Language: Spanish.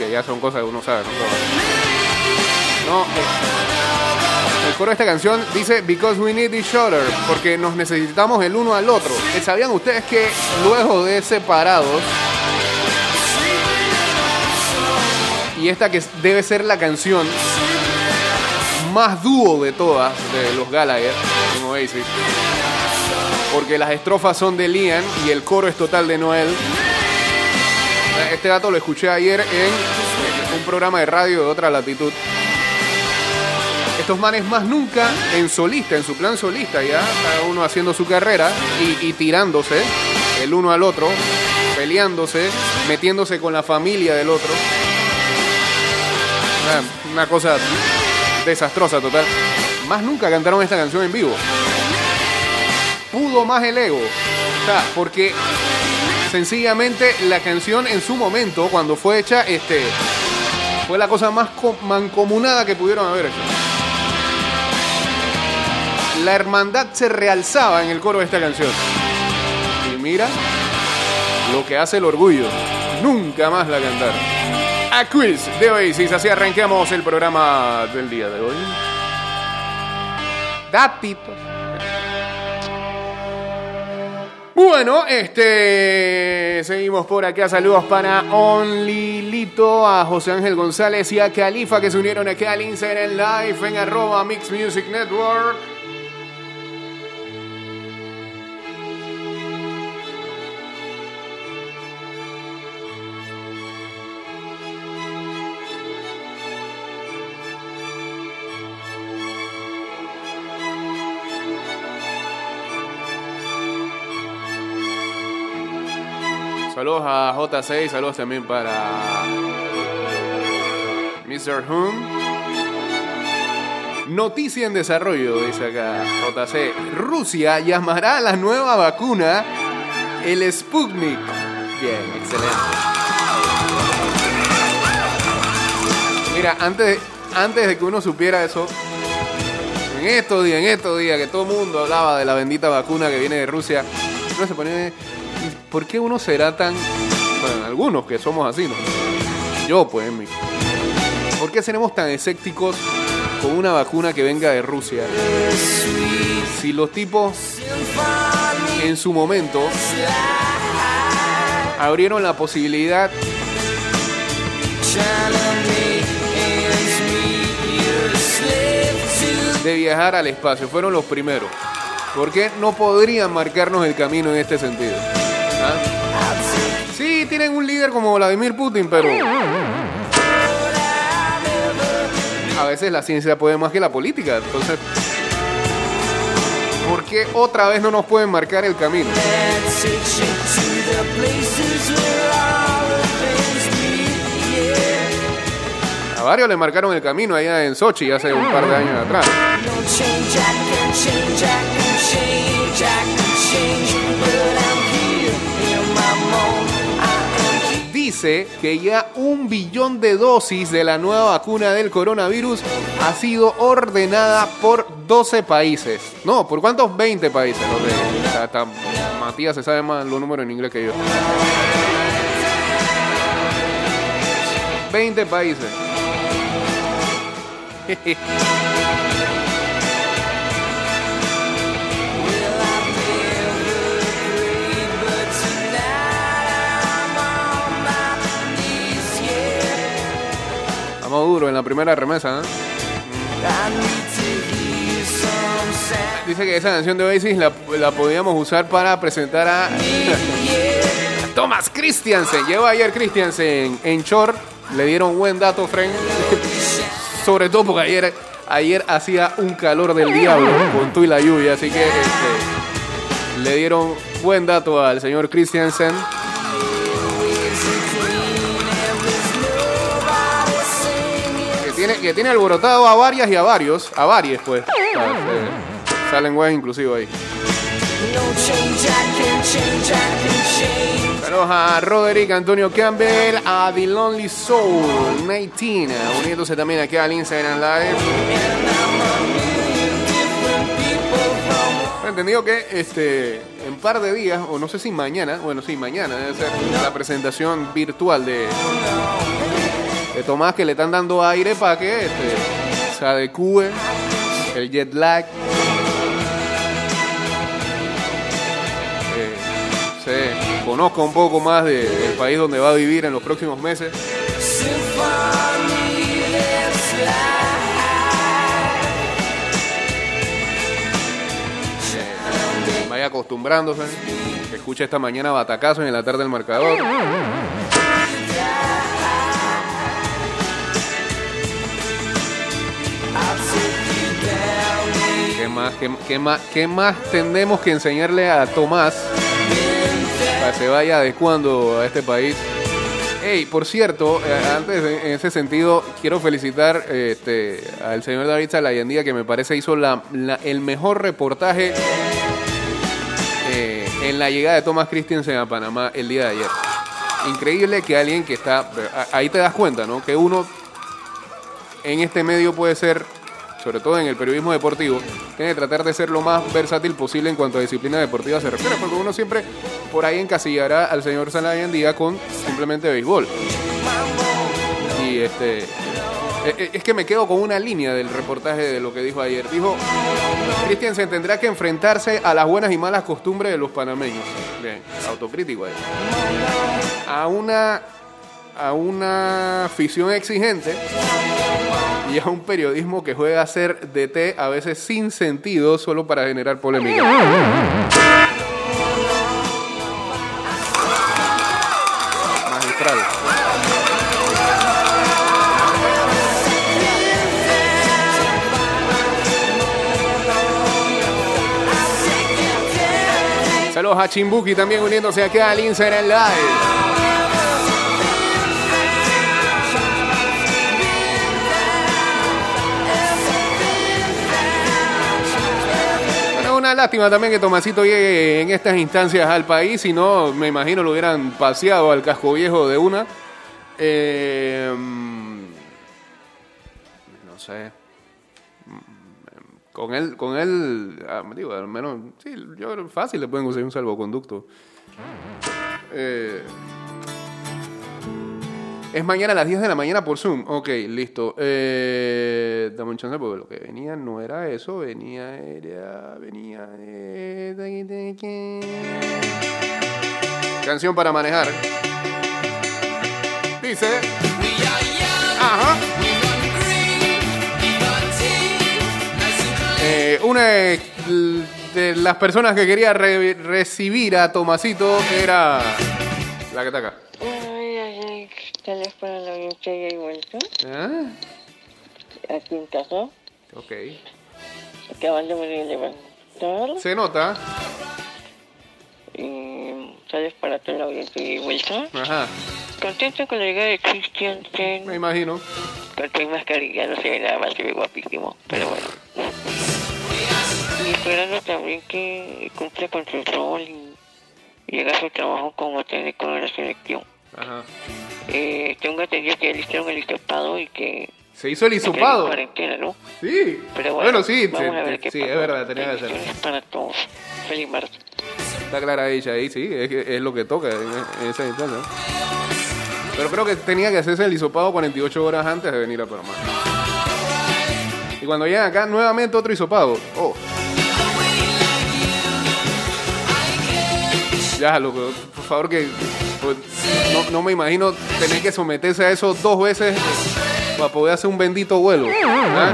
que ya son cosas que uno sabe, ¿no? Eh, el coro de esta canción dice Because we need each other, porque nos necesitamos el uno al otro. Eh, ¿Sabían ustedes que luego de separados, y esta que debe ser la canción más dúo de todas de los Gallagher en Oasis, porque las estrofas son de Liam y el coro es total de Noel. Este dato lo escuché ayer en un programa de radio de otra latitud. Estos manes más nunca en solista, en su plan solista ya, cada uno haciendo su carrera y, y tirándose el uno al otro, peleándose, metiéndose con la familia del otro. Una, una cosa desastrosa total. Más nunca cantaron esta canción en vivo. Pudo más el ego. O sea, porque sencillamente la canción en su momento, cuando fue hecha, este, fue la cosa más co- mancomunada que pudieron haber hecho. La hermandad se realzaba en el coro de esta canción. Y mira lo que hace el orgullo. Nunca más la cantaron. A quiz de Oasis, así arranquemos el programa del día de hoy. Datitos. Bueno, este seguimos por acá. Saludos para Onlilito, a José Ángel González y a Califa que se unieron acá al Instagram Live en arroba Mix Music Network. Saludos a J6, saludos también para Mr. Hum. Noticia en desarrollo, dice acá JC. Rusia llamará a la nueva vacuna el Sputnik. Bien, excelente. Mira, antes, antes de que uno supiera eso, en estos días, en estos días que todo el mundo hablaba de la bendita vacuna que viene de Rusia, uno se ponía, ¿y ¿por qué uno será tan, bueno, algunos que somos así, ¿no? Yo, pues, mi- ¿por qué seremos tan escépticos con una vacuna que venga de Rusia? Si los tipos en su momento abrieron la posibilidad de viajar al espacio, fueron los primeros. ¿Por qué no podrían marcarnos el camino en este sentido? Sí, tienen un líder como Vladimir Putin, pero a veces la ciencia puede más que la política. Entonces, ¿por qué otra vez no nos pueden marcar el camino? A varios le marcaron el camino allá en Sochi hace un par de años atrás. Que ya un billón de dosis de la nueva vacuna del coronavirus ha sido ordenada por 12 países. No, ¿por cuántos? 20 países. Matías se sabe más los números en inglés que yo. 20 países. Vamos duro en la primera remesa. Dice que esa canción de Oasis la, podíamos usar para presentar a Thomas Christiansen. Llegó ayer Christiansen en short. Le dieron buen dato, Frank. Sobre todo porque ayer, ayer hacía un calor del diablo con tú y la lluvia. Así que este, le dieron buen dato al señor Christiansen. Que tiene alborotado a varias y a varios. A varios, pues. Salen weas inclusive ahí. Saludos a Roderick Antonio Campbell, a The Lonely Soul 19, uniéndose también aquí al Instagram Live. He entendido que este en par de días, o no sé si mañana, bueno, sí, mañana debe ser la presentación virtual de de Tomás que le están dando aire para que este, se adecue el jet lag. Eh, se conozca un poco más de- del país donde va a vivir en los próximos meses. Eh, vaya acostumbrándose. Que escuche esta mañana batacazo en la tarde el marcador. Qué, más, ¿Qué tenemos que enseñarle a Tomás para que se vaya adecuando a este país? Hey, por cierto, eh, antes en ese sentido, quiero felicitar este, al señor David Salayandía, que me parece hizo el mejor reportaje eh, en la llegada de Thomas Christensen a Panamá el día de ayer. Increíble que alguien que está. Ahí te das cuenta, ¿no? Que uno en este medio puede ser, sobre todo en el periodismo deportivo, tiene que tratar de ser lo más versátil posible en cuanto a disciplina deportiva se refiere, porque uno siempre por ahí encasillará al señor Salayandía con simplemente béisbol. Y este. eh, eh, Es que me quedo con una línea del reportaje de lo que dijo ayer. Dijo, Christiansen tendrá que enfrentarse a las buenas y malas costumbres de los panameños. Bien, autocrítico ahí. A una, a una afición exigente y a un periodismo que juega a ser DT a veces sin sentido solo para generar polémica. Magistral. Saludos a Chimbuki también uniéndose aquí al Instagram Live. Lástima también que Tomasito llegue en estas instancias al país, si no, me imagino lo hubieran paseado al casco viejo de una. Eh, no sé. Con él, con él, ah, digo, al menos, sí, yo fácil le pueden conseguir un salvoconducto. Eh, es mañana a las 10 de la mañana por Zoom. Ok, listo. Eh, dame un chance porque lo que venía no era eso. Venía, era, venía. eh, Canción para manejar. Dice. Ajá. Eh, una de, las personas que quería re- recibir a Tomasito era la que está acá. Vez para la audiencia y vuelta. Ah, Aquí en casa, Ok. acabándome de levantar. Se nota. Y tal vez para toda la audiencia y vuelta. Ajá. Contento con la llegada de Christian Me Ten. imagino. Con tu mascarilla, no se ve nada más, se ve guapísimo. Pero bueno. Y esperando también que cumpla con su rol y llegue a su trabajo como técnico de la selección. Ajá. Eh, tengo entendido que él hicieron el hisopado y que Se hizo el hisopado. cuarentena, ¿no? Sí. Pero bueno, Bueno, sí, vamos a ver qué sí, pasa. es verdad, tenía que hacerlo. Para todos. Feliz martes. Está clara ella ahí, sí, es, lo que toca en, en esa instancia. Pero creo que tenía que hacerse el hisopado 48 horas antes de venir a Panamá. Y cuando llegan acá, nuevamente otro hisopado. Oh. Ya, loco, por favor que... no, no me imagino tener que someterse a eso dos veces para poder hacer un bendito vuelo. ¿ah?